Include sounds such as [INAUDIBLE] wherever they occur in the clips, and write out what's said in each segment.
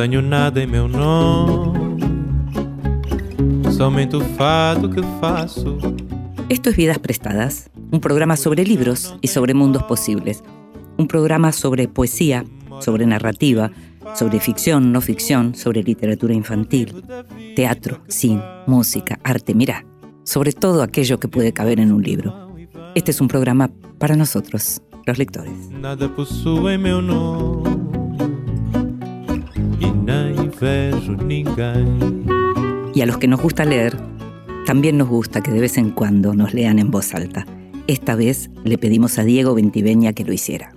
Tenho nada em meu nome, somente o fado que faço. Esto es Vidas Prestadas, un programa sobre libros y sobre mundos posibles. Un programa sobre poesía, sobre narrativa, sobre ficción, no ficción, sobre literatura infantil, teatro, cine, música, arte, mira, sobre todo aquello que puede caber en un libro. Este es un programa para nosotros, los lectores. Nada Y a los que nos gusta leer, también nos gusta que de vez en cuando nos lean en voz alta. Esta vez le pedimos a Diego Ventiveña que lo hiciera.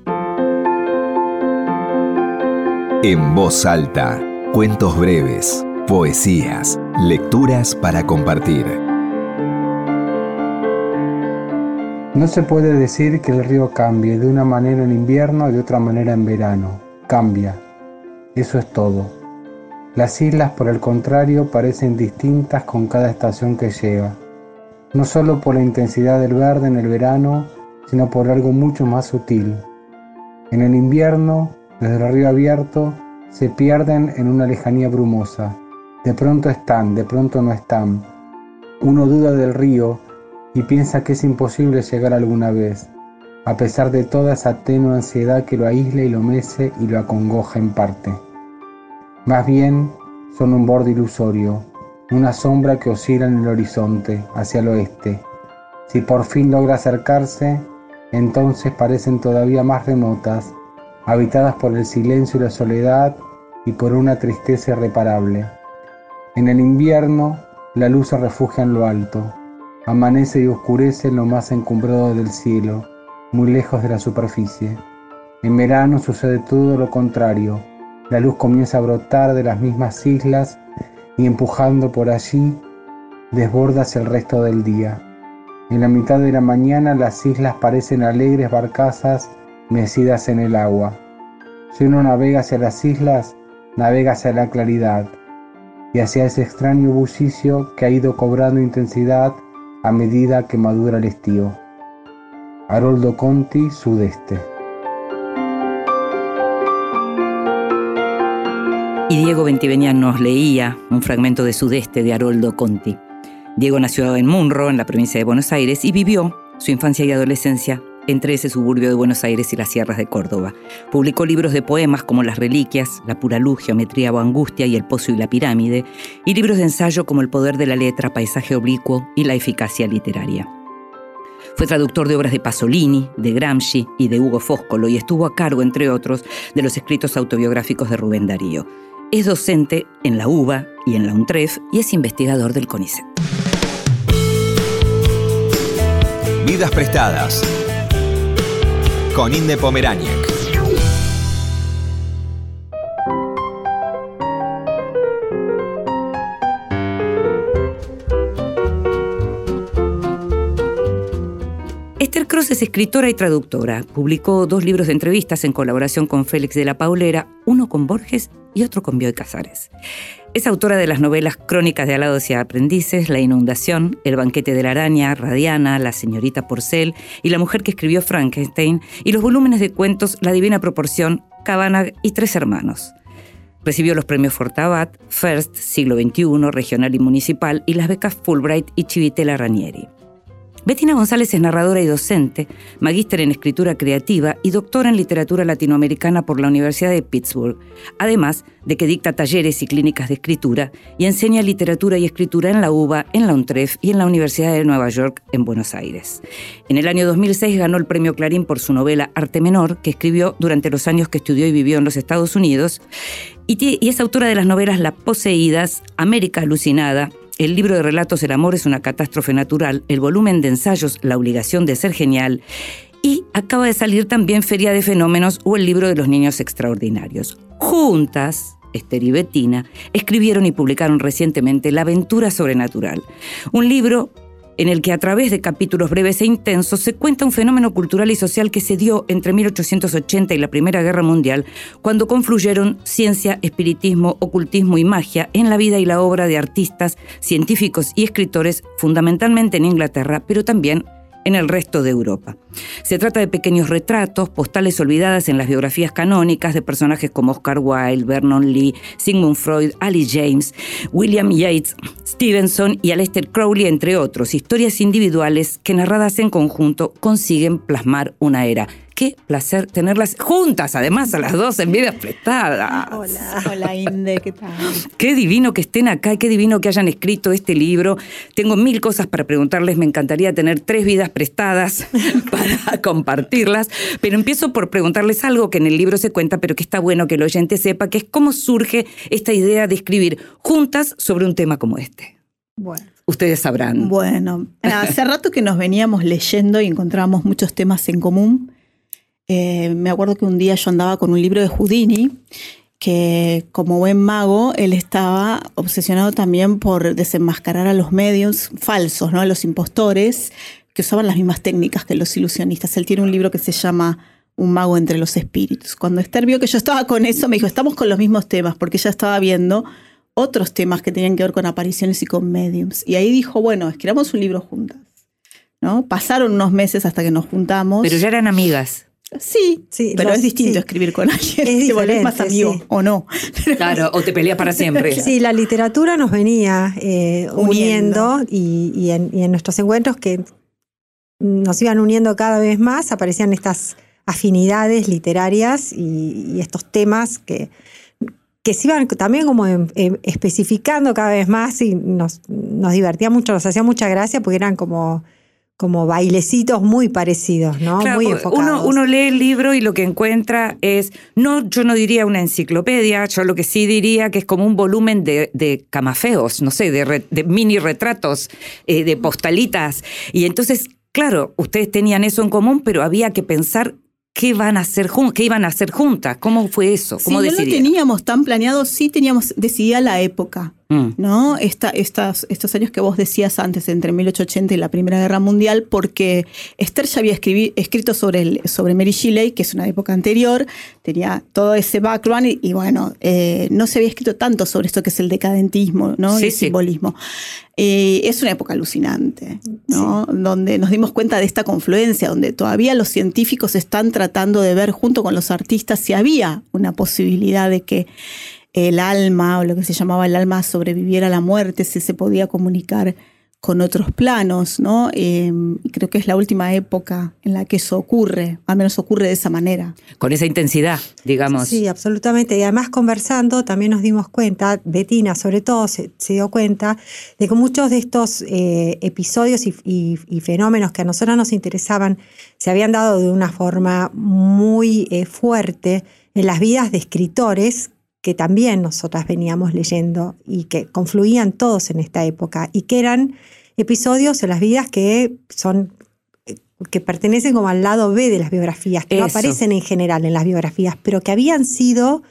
En voz alta, cuentos breves, poesías, lecturas para compartir. No se puede decir que el río cambie de una manera en invierno y de otra manera en verano. Cambia. Eso es todo. Las islas, por el contrario, parecen distintas con cada estación que llega. No solo por la intensidad del verde en el verano, sino por algo mucho más sutil. En el invierno, desde el río abierto, se pierden en una lejanía brumosa. De pronto están, de pronto no están. Uno duda del río y piensa que es imposible llegar alguna vez, a pesar de toda esa tenue ansiedad que lo aísla y lo mece y lo acongoja en parte. Más bien, son un borde ilusorio, una sombra que oscila en el horizonte, hacia el oeste. Si por fin logra acercarse, entonces parecen todavía más remotas, habitadas por el silencio y la soledad y por una tristeza irreparable. En el invierno, la luz se refugia en lo alto, amanece y oscurece en lo más encumbrado del cielo, muy lejos de la superficie. En verano sucede todo lo contrario, la luz comienza a brotar de las mismas islas y empujando por allí, desborda hacia el resto del día. En la mitad de la mañana las islas parecen alegres barcazas mecidas en el agua. Si uno navega hacia las islas, navega hacia la claridad y hacia ese extraño bullicio que ha ido cobrando intensidad a medida que madura el estío. Haroldo Conti, Sudeste. Y Diego Ventiveña nos leía un fragmento de Sudeste de Haroldo Conti. Diego nació en Munro, en la provincia de Buenos Aires, y vivió su infancia y adolescencia entre ese suburbio de Buenos Aires y las sierras de Córdoba. Publicó libros de poemas como Las Reliquias, La Pura Luz, Geometría o Angustia y El Pozo y la Pirámide, y libros de ensayo como El Poder de la Letra, Paisaje Oblicuo y La Eficacia Literaria. Fue traductor de obras de Pasolini, de Gramsci y de Hugo Fóscolo y estuvo a cargo, entre otros, de los escritos autobiográficos de Rubén Darío. Es docente en la UBA y en la UNTREF y es investigador del CONICET. Vidas prestadas con Inde Pomeráñez. Es escritora y traductora. Publicó dos libros de entrevistas en colaboración con Félix de la Paulera, uno con Borges y otro con Bioy Casares. Es autora de las novelas Crónicas de alados y aprendices, La inundación, El banquete de la araña, Radiana, La señorita Porcel y La mujer que escribió Frankenstein y los volúmenes de cuentos La divina proporción, Cabanag y Tres hermanos. Recibió los premios Fortabat, First, siglo XXI, regional y municipal y las becas Fulbright y Chivitella Ranieri. Bettina González es narradora y docente, magíster en escritura creativa y doctora en literatura latinoamericana por la Universidad de Pittsburgh, además de que dicta talleres y clínicas de escritura y enseña literatura y escritura en la UBA, en la UNTREF y en la Universidad de Nueva York en Buenos Aires. En el año 2006 ganó el premio Clarín por su novela Arte Menor, que escribió durante los años que estudió y vivió en los Estados Unidos, y, es autora de las novelas Las Poseídas, América Alucinada, el libro de relatos El amor es una catástrofe natural, el volumen de ensayos La obligación de ser genial y acaba de salir también Feria de Fenómenos o el libro de los niños extraordinarios. Juntas, Esther y Bettina, escribieron y publicaron recientemente La aventura sobrenatural, un libro en el que a través de capítulos breves e intensos se cuenta un fenómeno cultural y social que se dio entre 1880 y la Primera Guerra Mundial, cuando confluyeron ciencia, espiritismo, ocultismo y magia en la vida y la obra de artistas, científicos y escritores, fundamentalmente en Inglaterra, pero también en el resto de Europa. Se trata de pequeños retratos, postales olvidadas en las biografías canónicas de personajes como Oscar Wilde, Vernon Lee, Sigmund Freud, Ali James, William Yates, Stevenson y Aleister Crowley, entre otros, historias individuales que narradas en conjunto consiguen plasmar una era qué placer tenerlas juntas, además, a las dos en vidas prestadas. Hola, hola Inde, ¿qué tal? Qué divino que estén acá, qué divino que hayan escrito este libro. Tengo mil cosas para preguntarles, me encantaría tener tres vidas prestadas [LAUGHS] para compartirlas, pero empiezo por preguntarles algo que en el libro se cuenta, pero que está bueno que el oyente sepa, que es cómo surge esta idea de escribir juntas sobre un tema como este. Bueno. Ustedes sabrán. Bueno, hace rato que nos veníamos leyendo y encontrábamos muchos temas en común. Eh, me acuerdo que un día yo andaba con un libro de Houdini, que como buen mago, él estaba obsesionado también por desenmascarar a los medios falsos, ¿no? a los impostores, que usaban las mismas técnicas que los ilusionistas. Él tiene un libro que se llama Un mago entre los espíritus. Cuando Esther vio que yo estaba con eso, me dijo, estamos con los mismos temas, porque ella estaba viendo otros temas que tenían que ver con apariciones y con mediums. Y ahí dijo, bueno, escribamos un libro juntas. ¿no? Pasaron unos meses hasta que nos juntamos. Pero ya eran amigas. Sí, Sí, pero los- es distinto sí. escribir con alguien. Es [LAUGHS] te volvés más diferente, amigo sí. o no. [LAUGHS] Claro, o te peleas para siempre. Sí, la literatura nos venía eh, Uniendo. uniendo, y, y en, y en nuestros encuentros que nos iban uniendo cada vez más, aparecían estas afinidades literarias y, y estos temas que, que se iban también como em- em- especificando cada vez más y nos, nos divertía mucho, nos hacía mucha gracia porque eran como, como bailecitos muy parecidos, ¿no? Claro, muy enfocados. uno, uno lee el libro y lo que encuentra es, no, yo no diría una enciclopedia, yo lo que sí diría que es como un volumen de, de camafeos, no sé, de, re- de mini retratos, eh, de postalitas. Y entonces, claro, ustedes tenían eso en común, pero había que pensar qué van a hacer qué iban a hacer juntas, cómo fue eso, Sí, cómo no lo teníamos tan planeado, sí teníamos decidida la época. Mm. ¿no? Esta, estas, estos años que vos decías antes, entre 1880 y la Primera Guerra Mundial, porque Esther ya había escribi- escrito sobre, el, sobre Mary Shelley, que es una época anterior, tenía todo ese background y, y bueno, eh, no se había escrito tanto sobre esto que es el decadentismo ¿no? Sí, y el sí. simbolismo. Eh, es una época alucinante, ¿no? donde nos dimos cuenta de esta confluencia, donde todavía los científicos están tratando de ver junto con los artistas si había una posibilidad de que el alma o lo que se llamaba el alma sobreviviera a la muerte, si se podía comunicar con otros planos, ¿no? Eh, y creo que es la última época en la que eso ocurre, al menos ocurre de esa manera. Con esa intensidad, digamos. Sí, absolutamente. Y además conversando también nos dimos cuenta, Betina sobre todo se, se dio cuenta, de que muchos de estos eh, episodios y, y- y fenómenos que a nosotros nos interesaban se habían dado de una forma muy eh, fuerte en las vidas de escritores que también nosotras veníamos leyendo y que confluían todos en esta época y que eran episodios en las vidas que son eh, que pertenecen como al lado B de las biografías, que no Eso. aparecen en general en las biografías, pero que habían sido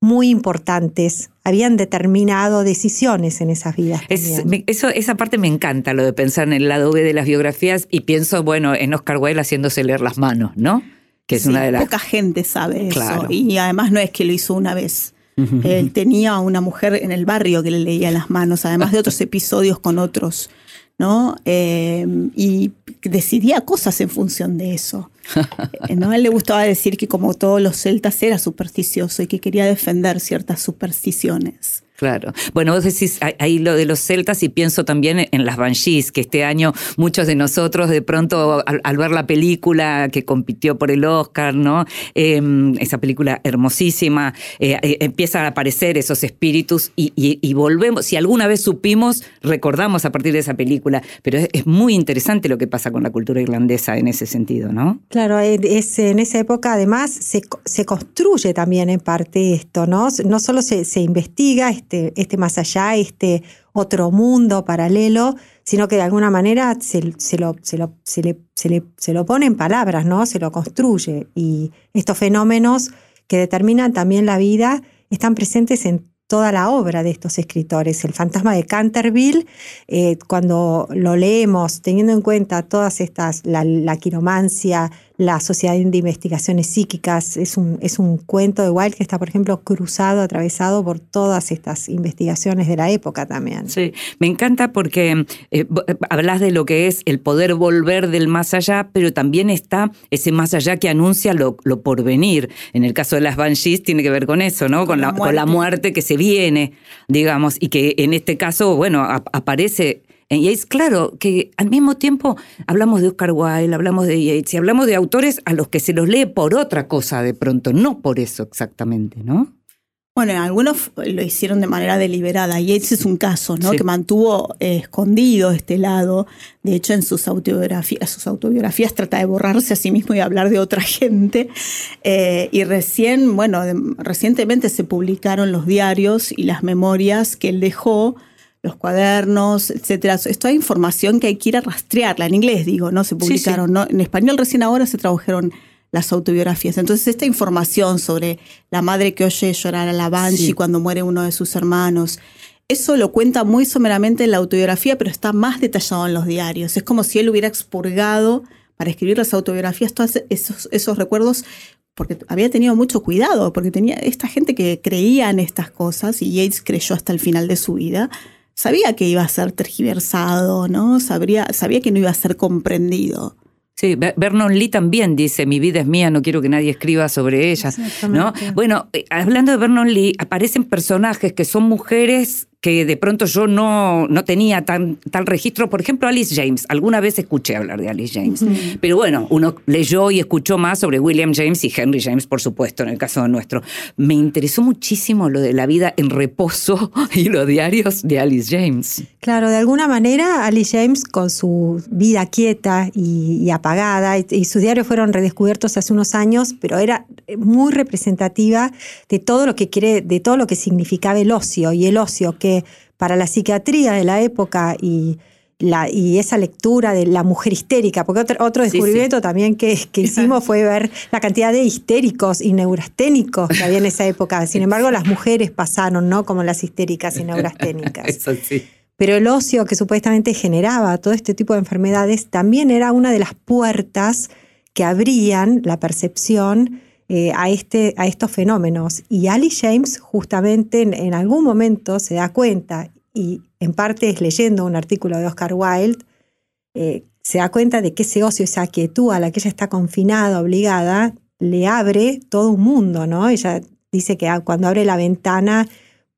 muy importantes, habían determinado decisiones en esas vidas. Es- me- eso, esa parte me encanta, lo de pensar en el lado B de las biografías y pienso, bueno, en Oscar Wilde haciéndose leer las manos, ¿no? Que es Sí, una de las... Poca gente sabe Claro. eso. Y además no es que lo hizo una vez. Él tenía una mujer en el barrio que le leía las manos, además de otros [LAUGHS] episodios con otros, ¿no? Eh, y decidía cosas en función de eso. [LAUGHS] ¿no? A él le gustaba decir que como todos los celtas era supersticioso y que quería defender ciertas supersticiones. Claro. Bueno, vos decís ahí- lo de los celtas y pienso también en las Banshees, que este año muchos de nosotros de pronto al, ver la película que compitió por el Oscar, ¿no? Eh, esa película hermosísima, eh, eh, empiezan a aparecer esos espíritus y, y- y volvemos, si alguna vez supimos, recordamos a partir de esa película, pero es, muy interesante lo que pasa con la cultura irlandesa en ese sentido, ¿no? Claro, eh, es, en esa época además se, se construye también en parte esto, ¿no? No solo se investiga este, este más allá, este otro mundo paralelo, sino que de alguna manera se, lo, se, lo, se, le, le- se lo pone en palabras, ¿no? Se lo construye. Y estos fenómenos que determinan también la vida están presentes en toda la obra de estos escritores. El fantasma de Canterville, eh, cuando lo leemos, teniendo en cuenta todas estas, la, la quiromancia, la Sociedad de Investigaciones Psíquicas. Es un, es un cuento de Wilde que está, por ejemplo, cruzado, atravesado por todas estas investigaciones de la época también. Sí, me encanta porque eh, hablas de lo que es el poder volver del más allá, pero también está ese más allá que anuncia lo, lo por venir. En el caso de las Banshees tiene que ver con eso, ¿no? Con, la, con la muerte que se viene, digamos, y que en este caso, bueno, aparece y es claro que al mismo tiempo hablamos de Oscar Wilde, hablamos de Yates y hablamos de autores a los que se los lee por otra cosa de pronto, no por eso exactamente, ¿no? Bueno, algunos lo hicieron de manera deliberada. Yates es un caso, ¿no? Que mantuvo eh, escondido este lado. De hecho, en sus autobiografías, sus autobiografías trata de borrarse a sí mismo y hablar de otra [LAUGHS] gente. Eh, y recién, bueno, recientemente se publicaron los diarios y las memorias que él dejó los cuadernos, etcétera. Esto hay información que hay que ir a rastrearla. En inglés, digo, ¿no? Se publicaron, ¿no? En español recién ahora se tradujeron las autobiografías. Entonces, esta información sobre la madre que oye llorar a la Banshee cuando muere uno de sus hermanos, eso lo cuenta muy someramente en la autobiografía, pero está más detallado en los diarios. Es como si él hubiera expurgado para escribir las autobiografías todos esos, esos recuerdos porque había tenido mucho cuidado, porque tenía esta gente que creía en estas cosas y Yates creyó hasta el final de su vida sabía que iba a ser tergiversado, ¿no? Sabría, sabía que no iba a ser comprendido. Sí, Vernon Lee también dice, mi vida es mía, no quiero que nadie escriba sobre ella, ¿no? Bueno, eh, hablando de Vernon Lee, aparecen personajes que son mujeres que de pronto yo no, no tenía tan, tal registro. Por ejemplo, Alice James. Alguna vez escuché hablar de Alice James. Pero bueno, uno leyó y escuchó más sobre William James y Henry James, por supuesto, en el caso nuestro. Me interesó muchísimo lo de la vida en reposo [LAUGHS] y los diarios de Alice James. Claro, de alguna manera Alice James con su vida quieta y, apagada, y, y sus diarios fueron redescubiertos hace unos años, pero era muy representativa de todo lo que quiere, de todo lo que significaba el ocio y el ocio que para la psiquiatría de la época y, la, y esa lectura de la mujer histérica, porque otro, descubrimiento también que, [LAUGHS] hicimos fue ver la cantidad de histéricos y neurasténicos que había en esa época. Sin embargo, las mujeres pasaron, ¿no? Como las histéricas y neurasténicas. [LAUGHS] Eso sí. Pero el ocio que supuestamente generaba todo este tipo de enfermedades también era una de las puertas que abrían la percepción eh, a, este, a estos fenómenos. Y Alice James justamente en, algún momento se da cuenta, y en parte es leyendo un artículo de Oscar Wilde, eh, se da cuenta de que ese ocio, esa quietud a la que ella está confinada, obligada, le abre todo un mundo, ¿no? Ella dice que cuando abre la ventana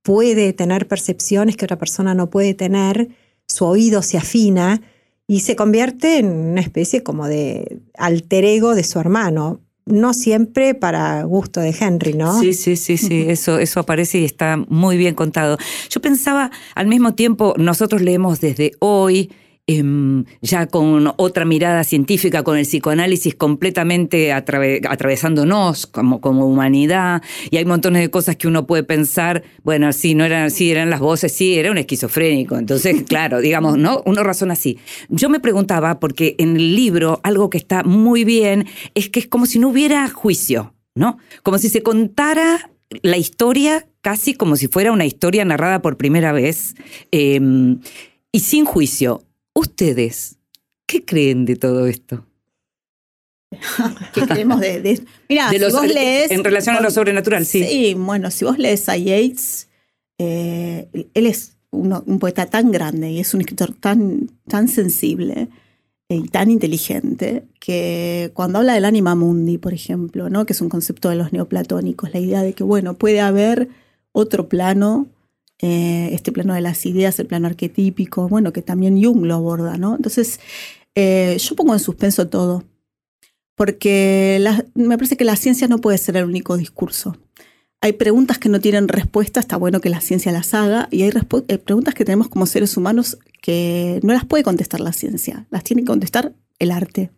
puede tener percepciones que otra persona no puede tener, su oído se afina y se convierte en una especie como de alter ego de su hermano no siempre para gusto de Henry, ¿no? Sí, sí, sí, sí, eso, eso aparece y está muy bien contado. Yo pensaba, al mismo tiempo, nosotros leemos desde hoy, Em, ya con otra mirada científica, con el psicoanálisis completamente atravesándonos como, como humanidad, y hay montones de cosas que uno puede pensar, bueno, sí, no eran, sí, eran las voces, sí, era un esquizofrénico. Entonces, [LAUGHS] claro, digamos, ¿no? Uno razona así. Yo me preguntaba, porque en el libro algo que está muy bien es que es como si no hubiera juicio, ¿no? Como si se contara la historia casi como si fuera una historia narrada por primera vez em, y sin juicio. ¿Ustedes qué creen de todo esto? ¿Qué creemos de, Mira, si vos lees. En relación a lo sobrenatural, sí. Sí, bueno, si vos lees a Yates, eh, él es un poeta tan grande y es un escritor tan, tan sensible y tan inteligente que cuando habla del anima mundi, por ejemplo, ¿no? que es un concepto de los neoplatónicos, la idea de que, bueno, puede haber otro plano eh, este plano de las ideas, el plano arquetípico, bueno, que también Jung lo aborda, ¿no? Entonces, eh, yo pongo en suspenso todo, porque me parece que la ciencia no puede ser el único discurso. Hay preguntas que no tienen respuesta, está bueno que la ciencia las haga, y hay eh, preguntas que tenemos como seres humanos que no las puede contestar la ciencia, las tiene que contestar el arte.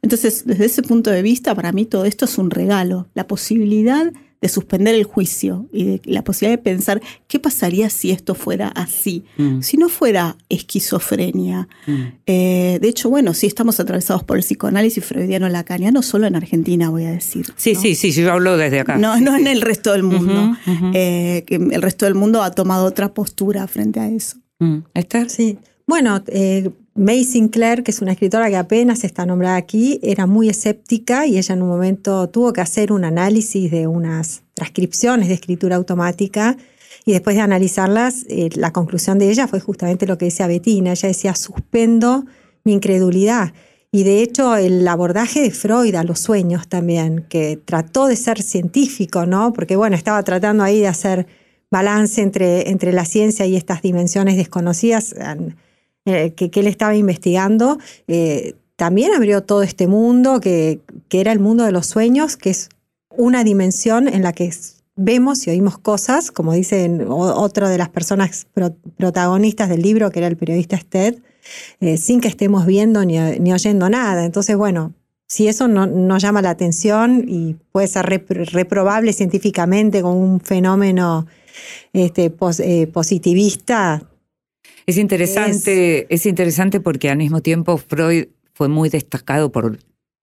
Entonces, desde ese punto de vista, para mí todo esto es un regalo, la posibilidad de suspender el juicio y de la posibilidad de pensar qué pasaría si esto fuera así, mm. si no fuera esquizofrenia. Mm. Eh, de hecho, bueno, sí estamos atravesados por el psicoanálisis freudiano lacaniano, solo en Argentina, voy a decir. Sí, sí, sí, yo hablo desde acá. No, no en el resto del mundo. Eh, que el resto del mundo ha tomado otra postura frente a eso. Mm. ¿Esther? Sí. Bueno, eh, May Sinclair, que es una escritora que apenas está nombrada aquí, era muy escéptica y ella en un momento tuvo que hacer un análisis de unas transcripciones de escritura automática y después de analizarlas, eh, la conclusión de ella fue justamente lo que decía Bettina. Ella decía, suspendo mi incredulidad. Y de hecho, el abordaje de Freud a los sueños también, que trató de ser científico, ¿no? Porque, bueno, estaba tratando ahí de hacer balance entre, entre la ciencia y estas dimensiones desconocidas eh, que, él estaba investigando. Eh, también abrió todo este mundo que, que era el mundo de los sueños, que es una dimensión en la que vemos y oímos cosas, como dicen otra de las personas protagonistas del libro, que era el periodista Stead, eh, sin que estemos viendo ni, oyendo nada. Entonces, bueno, si eso no, llama la atención y puede ser reprobable científicamente con un fenómeno este, eh, positivista. Es interesante, es interesante porque al mismo tiempo Freud fue muy destacado por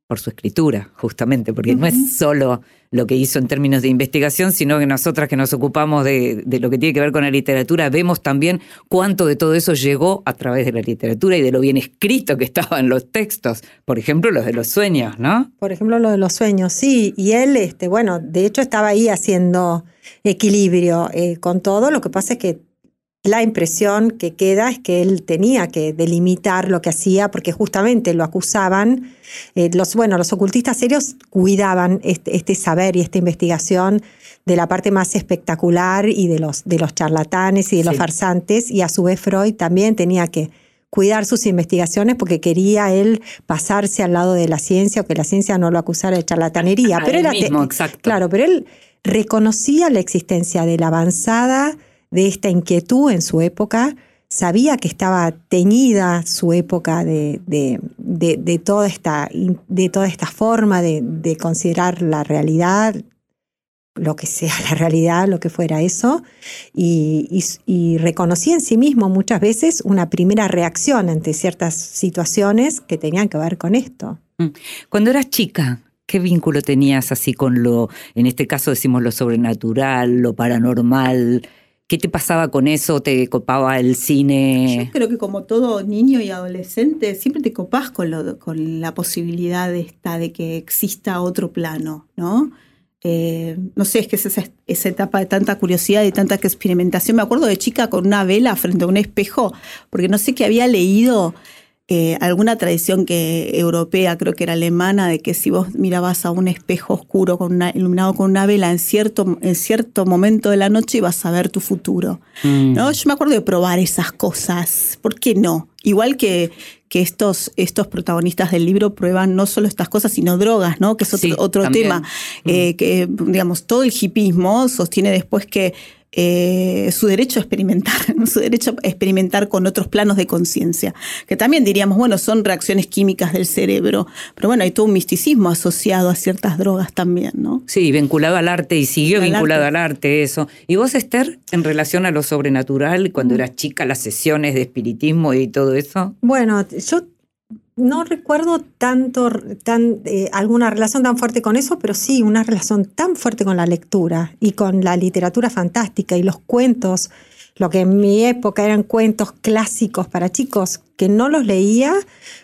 por su escritura, justamente, porque no es solo lo que hizo en términos de investigación, sino que nosotras que nos ocupamos de, lo que tiene que ver con la literatura, vemos también cuánto de todo eso llegó a través de la literatura y de lo bien escrito que estaba en los textos. Por ejemplo, los de los sueños, ¿no? Por ejemplo, los de los sueños, sí. Y él, este, bueno, de hecho estaba ahí haciendo equilibrio eh, con todo. Lo que pasa es que la impresión que queda es que él tenía que delimitar lo que hacía porque justamente lo acusaban. Eh, los, bueno, los ocultistas serios cuidaban este, este, saber y esta investigación de la parte más espectacular y de los, de los charlatanes y de los farsantes y a su vez Freud también tenía que cuidar sus investigaciones porque quería él pasarse al lado de la ciencia o que la ciencia no lo acusara de charlatanería. pero él mismo, exacto. Claro, pero él reconocía la existencia de la avanzada de esta inquietud en su época, sabía que estaba teñida su época de, de, toda, esta, de toda esta forma de, considerar la realidad, lo que sea la realidad, lo que fuera eso, y, y, reconocía en sí mismo muchas veces una primera reacción ante ciertas situaciones que tenían que ver con esto. Mm. Cuando eras chica, ¿qué vínculo tenías así con lo, en este caso decimos lo sobrenatural, lo paranormal? ¿Qué te pasaba con eso? ¿Te copaba el cine? Yo creo que como todo niño y adolescente, siempre te copás con, lo, con la posibilidad de, de que exista otro plano, ¿no? Eh, no sé, es que es esa, esa, etapa de tanta curiosidad y tanta experimentación. Me acuerdo de chica con una vela frente a un espejo, porque no sé qué había leído eh, alguna tradición que europea, creo que era alemana, de que si vos mirabas a un espejo oscuro con iluminado con una vela en cierto, en cierto momento de la noche ibas a ver tu futuro. Mm. ¿no? Yo me acuerdo de probar esas cosas. ¿Por qué no? Igual que, que estos, estos protagonistas del libro prueban no solo estas cosas, sino drogas, ¿no? Que es otro, otro tema. Eh, mm. que, digamos, todo el hipismo sostiene después que eh, su derecho a experimentar, [LAUGHS] su derecho a experimentar con otros planos de conciencia, que también diríamos, bueno, son reacciones químicas del cerebro, pero bueno, hay todo un misticismo asociado a ciertas drogas también, ¿no? Sí, vinculado al arte y siguió vinculado al arte. eso. ¿Y vos, Esther, en relación a lo sobrenatural, cuando eras chica, las sesiones de espiritismo y todo eso? Bueno, yo no recuerdo tanto, tan, eh, alguna relación tan fuerte con eso, pero sí una relación tan fuerte con la lectura y con la literatura fantástica y los cuentos, lo que en mi época eran cuentos clásicos para chicos, que no los leía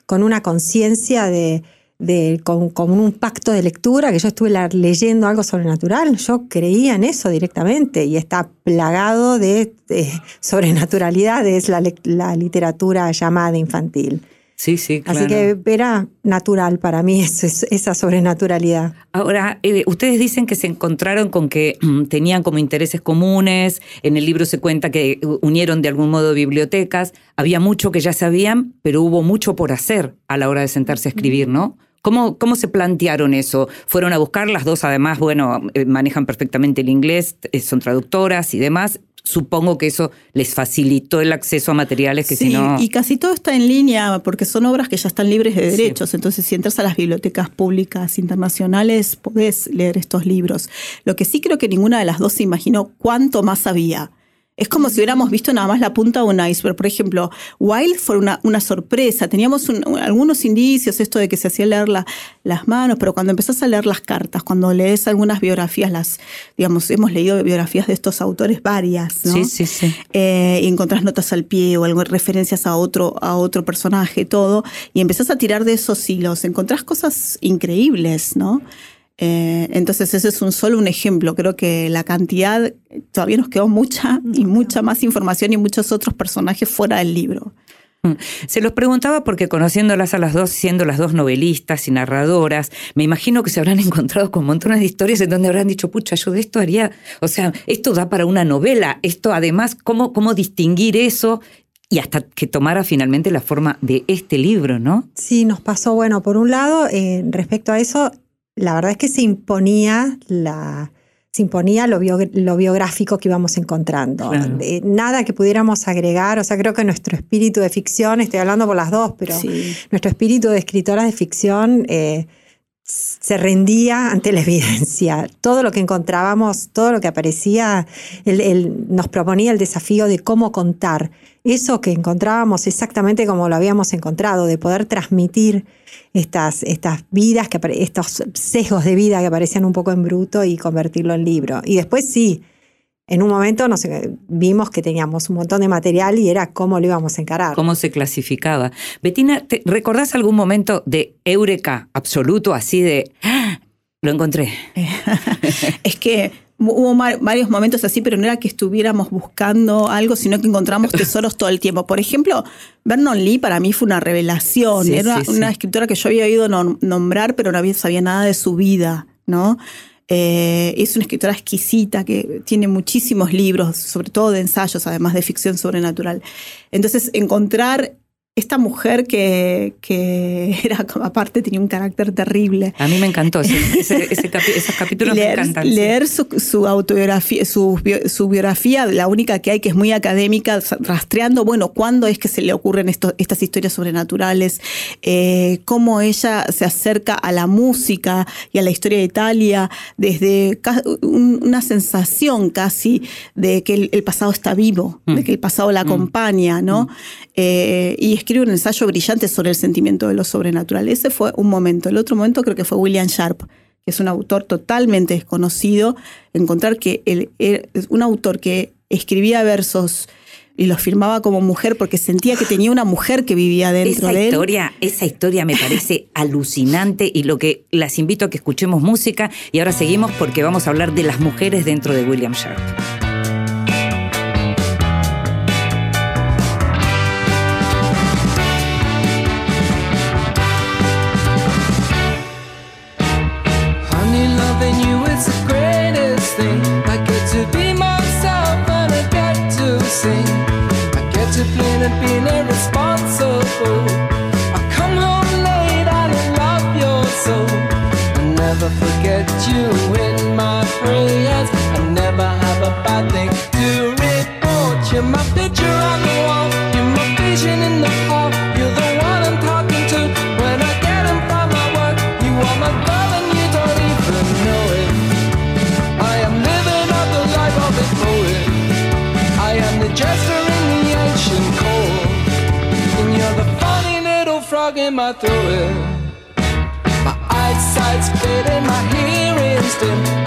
con una conciencia de, de con, un pacto de lectura, que yo estuve leyendo algo sobrenatural, yo creía en eso directamente y está plagado de, [LAUGHS] sobrenaturalidades la, la literatura llamada infantil. Sí, sí, claro. Así que era natural para mí esa sobrenaturalidad. Ahora, eh, ustedes dicen que se encontraron con que mm, tenían como intereses comunes, en el libro se cuenta que unieron de algún modo bibliotecas, había mucho que ya sabían, pero hubo mucho por hacer a la hora de sentarse a escribir, ¿no? ¿Cómo, ¿Cómo, se plantearon eso? ¿Fueron a buscar? Las dos además, bueno, eh, manejan perfectamente el inglés, eh, son traductoras y demás supongo que eso les facilitó el acceso a materiales que si no... y casi todo está en línea porque son obras que ya están libres de derechos. Entonces, si entras a las bibliotecas públicas internacionales, podés leer estos libros. Lo que sí creo que ninguna de las dos se imaginó cuánto más había. Es como si hubiéramos visto nada más la punta de un iceberg. Por ejemplo, Wild fue una, una sorpresa. Teníamos un- algunos indicios, esto de que se hacía leer la- las manos, pero cuando empezás a leer las cartas, cuando lees algunas biografías, las, digamos, hemos leído biografías de estos autores varias, ¿no? Sí, sí, sí. Eh, y encontrás notas al pie o algo, referencias a otro, a otro personaje, todo, y empezás a tirar de esos hilos, encontrás cosas increíbles, ¿no? Eh, entonces ese es un solo un ejemplo. Creo que la cantidad, todavía nos quedó mucha y mucha más información y muchos otros personajes fuera del libro. Mm. Se los preguntaba porque conociéndolas a las dos, siendo las dos novelistas y narradoras, me imagino que se habrán [LAUGHS] encontrado con montones de historias en donde habrán dicho, pucha, yo de esto haría, o sea, esto da para una novela, esto además, ¿cómo, cómo distinguir eso? Y hasta que tomara finalmente la forma de este libro, ¿no? Sí, nos pasó, bueno, por un lado, eh, respecto a eso, la verdad es que se imponía la se imponía lo, bio- lo biográfico que íbamos encontrando. Claro. Eh, nada que pudiéramos agregar, o sea, creo que nuestro espíritu de ficción, estoy hablando por las dos, pero Sí. nuestro espíritu de escritoras de ficción eh, se rendía ante la evidencia. Todo lo que encontrábamos, todo lo que aparecía, él, nos proponía el desafío de cómo contar eso que encontrábamos exactamente como lo habíamos encontrado, de poder transmitir estas, estas vidas, que, estos sesgos de vida que aparecían un poco en bruto y convertirlo en libro. Y después sí, en un momento nos, vimos que teníamos un montón de material y era cómo lo íbamos a encarar. ¿Cómo se clasificaba? Betina, ¿te- ¿recordás algún momento de eureka absoluto, así de, "Ah, lo encontré? [LAUGHS] Es que hubo varios momentos así, pero no era que estuviéramos buscando algo, sino que encontramos [LAUGHS] tesoros todo el tiempo. Por ejemplo, Vernon Lee para mí fue una revelación. Sí, era sí, una sí. escritora que yo había oído nom- nombrar, pero no había, sabía nada de su vida, ¿no? Eh, es una escritora exquisita que tiene muchísimos libros, sobre todo de ensayos, además de ficción sobrenatural. Entonces, encontrar esta mujer que, que [LAUGHS] era, aparte, tenía un carácter terrible. A mí me encantó, ese, [LAUGHS] ese- ese capi- esos capítulos me leer, encantan. sí. leer su, su autobiografía, su, bio- su biografía, la única que hay que es muy académica, rastreando, bueno, cuándo es que se le ocurren esto- estas historias sobrenaturales, eh, cómo ella se acerca a la música y a la historia de Italia desde una sensación casi de que el, el pasado está vivo, Mm. de que el pasado la acompaña, ¿no? Eh, y escribe un ensayo brillante sobre el sentimiento de lo sobrenatural. Ese fue un momento. El otro momento creo que fue William Sharp, que es un autor totalmente desconocido. Encontrar que él es un autor que escribía versos y los firmaba como mujer porque sentía que tenía una mujer que vivía dentro Esa de él. historia, esa historia me parece alucinante y lo que las invito a que escuchemos música y ahora seguimos porque vamos a hablar de las mujeres dentro de William Sharp. And being irresponsible. I come home late and I love your soul. I never forget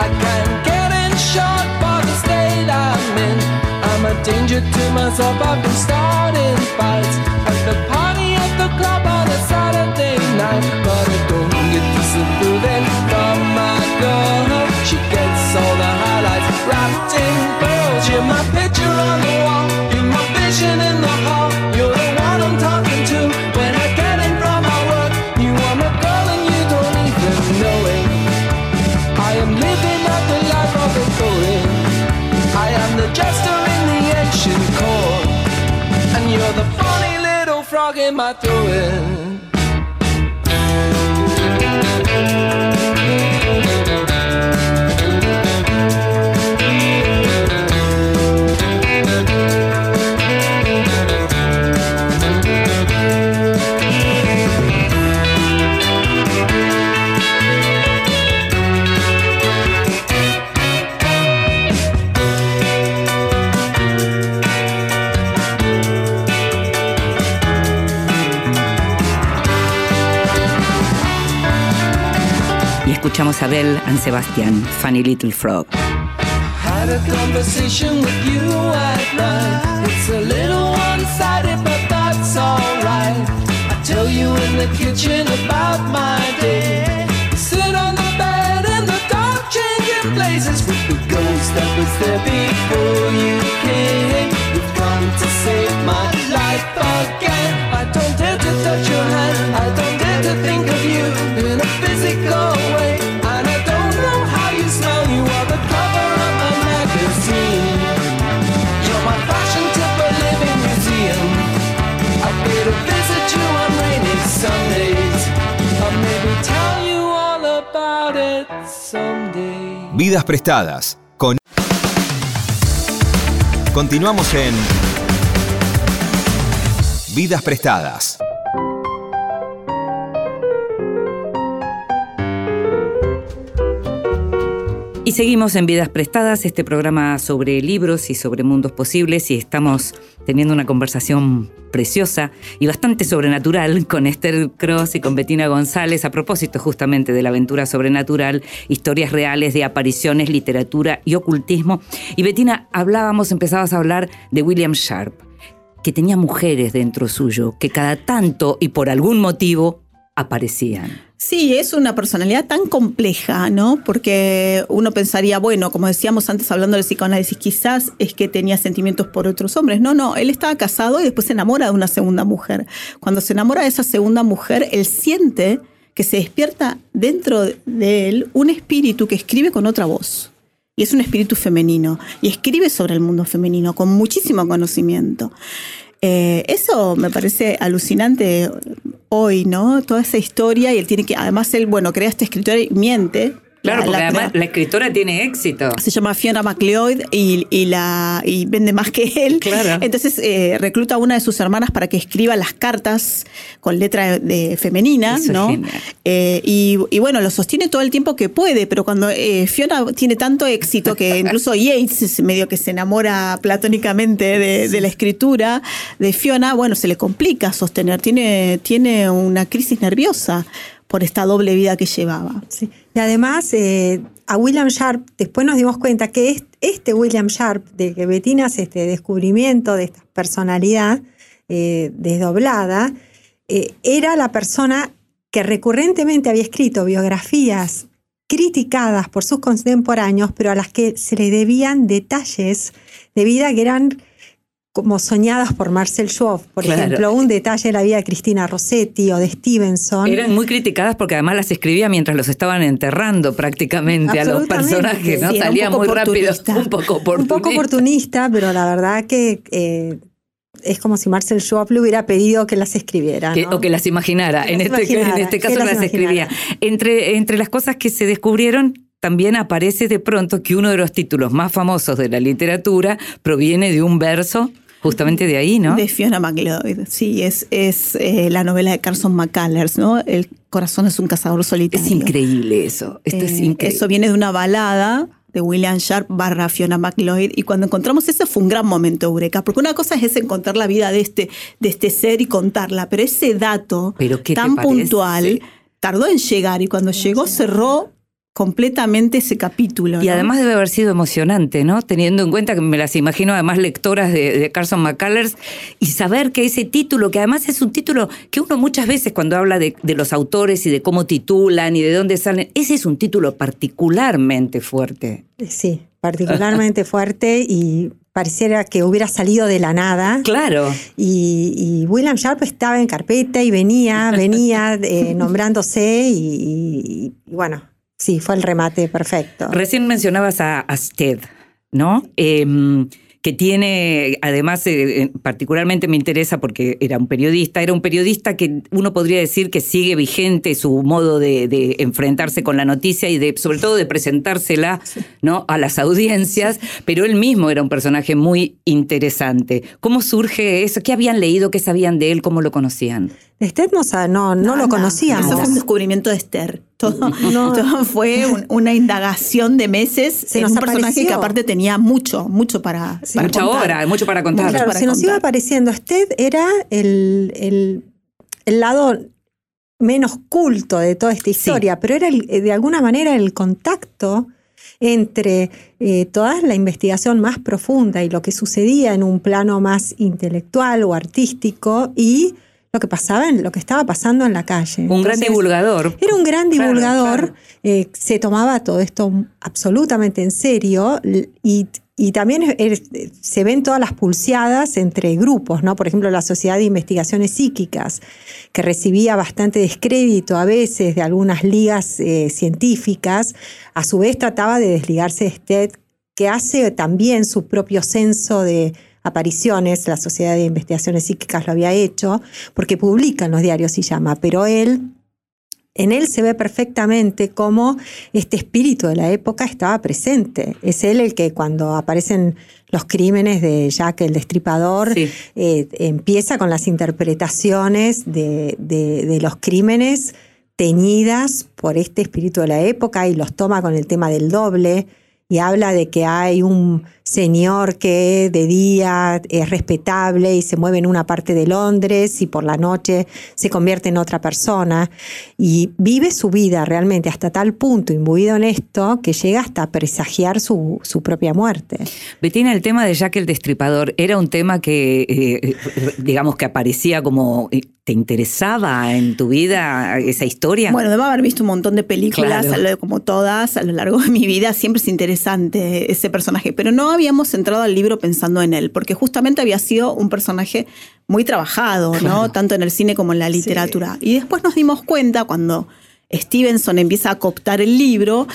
I can't get in shot for the state I'm in. I'm a danger to myself, I've been starting fights at the party at the club on a Saturday night. But I don't am I doing? Belle and Sebastián, Funny Little Frog. Had a conversation with you at night. It's a little one-sided, but that's alright. I tell you in the kitchen about my day. Sit on the bed in the dark, changing places with the ghost that was there before you came. You've come to save my life again. I don't dare to touch your hand. I don't Vidas prestadas. Con... Continuamos en Vidas prestadas. Y seguimos en Vidas Prestadas, este programa sobre libros y sobre mundos posibles, y estamos teniendo una conversación preciosa y bastante sobrenatural con Esther Cross y con Bettina González a propósito justamente de la aventura sobrenatural, historias reales de apariciones, literatura y ocultismo. Y Bettina, hablábamos, empezabas a hablar de William Sharp, que tenía mujeres dentro suyo, que cada tanto y por algún motivo aparecían. Sí, es una personalidad tan compleja, ¿no? Porque uno pensaría, bueno, como decíamos antes hablando del psicoanálisis, quizás es que tenía sentimientos por otros hombres. No, no, él estaba casado y después se enamora de una segunda mujer. Cuando se enamora de esa segunda mujer, él siente que se despierta dentro de él un espíritu que escribe con otra voz. Y es un espíritu femenino. Y escribe sobre el mundo femenino con muchísimo conocimiento. Eh, eso me parece alucinante hoy, ¿no? Toda esa historia y él tiene que, además él, bueno, crea este escritor y miente. Claro, La- porque la además la escritora tiene éxito. se llama Fiona McLeod y, y la, y vende más que él. Claro. Entonces eh, recluta a una de sus hermanas para que escriba las cartas con letra de, femenina, Eso ¿no? Eh, y, y bueno, lo sostiene todo el tiempo que puede, pero cuando eh, Fiona tiene tanto éxito que [LAUGHS] incluso Yates es medio que se enamora platónicamente de, de la escritura de Fiona, bueno, se le complica sostener, tiene, tiene una crisis nerviosa por esta doble vida que llevaba. Y además, eh, a William Sharp, después nos dimos cuenta que es- este William Sharp, de que Bettina hace este descubrimiento de esta personalidad eh, desdoblada, eh, era la persona que recurrentemente había escrito biografías criticadas por sus contemporáneos, pero a las que se le debían detalles de vida que eran como soñadas por Marcel Schwab. Por Claro. ejemplo, un detalle de la vida de Cristina Rossetti o de Stevenson. Eran muy criticadas porque además las escribía mientras los estaban enterrando prácticamente a los personajes, ¿no? Sí, un Salía muy rápido, un poco un oportunista. poco oportunista, pero la verdad que eh, es como si Marcel Schwab le hubiera pedido que las escribiera. O que las imaginara. Que en, las este, imaginara, en este caso las las, escribía. Entre, entre las cosas que se descubrieron, también aparece de pronto que uno de los títulos más famosos de la literatura proviene de un verso justamente de ahí, ¿no? De Fiona McLeod, sí, es, es eh, la novela de Carson McCullers, ¿no? El corazón es un cazador solitario. es increíble eso. Esto es Eh, increíble. Eso viene de una balada de William Sharp barra Fiona McLeod y cuando encontramos eso fue un gran momento eureka, porque una cosa es encontrar la vida de este, de este ser y contarla, pero ese dato ¿Pero qué te tan puntual tardó en llegar y cuando llegó cerró completamente ese capítulo. Y ¿no? además debe haber sido emocionante, ¿no? Teniendo en cuenta que me las imagino además lectoras de, de Carson McCullers y saber que ese título, que además es un título que uno muchas veces cuando habla de, de los autores y de cómo titulan y de dónde salen, ese es un título particularmente fuerte. Sí, particularmente [LAUGHS] fuerte y pareciera que hubiera salido de la nada. Claro. Y, y William Sharp estaba en carpeta y venía, venía eh, [LAUGHS] nombrándose y, y- y bueno, sí, fue el remate perfecto. Recién mencionabas a, a ¿no? Em, que tiene, además, eh, eh, particularmente me interesa porque era un periodista, era un periodista que uno podría decir que sigue vigente su modo de, de enfrentarse con la noticia y de, sobre todo, de presentársela ¿no? a las audiencias, pero él mismo era un personaje muy interesante. ¿Cómo surge eso? ¿Qué habían leído? ¿Qué sabían de él? ¿Cómo lo conocían? Usted no, no, no lo conocíamos. Eso fue un descubrimiento de Esther. Todo, [LAUGHS] No. [LAUGHS] todo fue un- una indagación de meses Se en nos un personaje apareció. que aparte tenía mucho, mucho para, para Mucha contar. obra, mucho para contar. Claro, para se nos iba apareciendo. Usted era el, el, el lado menos culto de toda esta historia, pero era el- eh, de alguna manera el contacto entre eh, toda la investigación más profunda y lo que sucedía en un plano más intelectual o artístico y lo que pasaba en lo que estaba pasando en la calle. Un gran divulgador. Era un gran divulgador, claro. eh, se tomaba todo esto absolutamente en serio y, y también se ven todas las pulseadas entre grupos, ¿no? Por ejemplo, la Sociedad de Investigaciones Psíquicas, que recibía bastante descrédito a veces de algunas ligas eh, científicas, a su vez trataba de desligarse de Stead, que hace también su propio censo de apariciones, la Sociedad de Investigaciones Psíquicas lo había hecho, porque publica en los diarios y llama, pero él en él se ve perfectamente cómo este espíritu de la época estaba presente. Es él el que cuando aparecen los crímenes de Jack el Destripador, Sí. eh, empieza con las interpretaciones de, de- de los crímenes teñidas por este espíritu de la época y los toma con el tema del doble y habla de que hay un señor que de día es respetable y se mueve en una parte de Londres y por la noche se convierte en otra persona y vive su vida realmente hasta tal punto imbuido en esto que llega hasta presagiar su, su propia muerte. Betina, el tema de Jack el Destripador era un tema que, eh, digamos, que aparecía como. ¿Te interesaba en tu vida esa historia? Bueno, debo haber visto un montón de películas, Claro. como todas, a lo largo de mi vida. Siempre es interesante ese personaje, pero no habíamos entrado al libro pensando en él, porque justamente había sido un personaje muy trabajado, ¿no? Tanto en el cine como en la literatura. Y después nos dimos cuenta cuando Stevenson empieza a cooptar el libro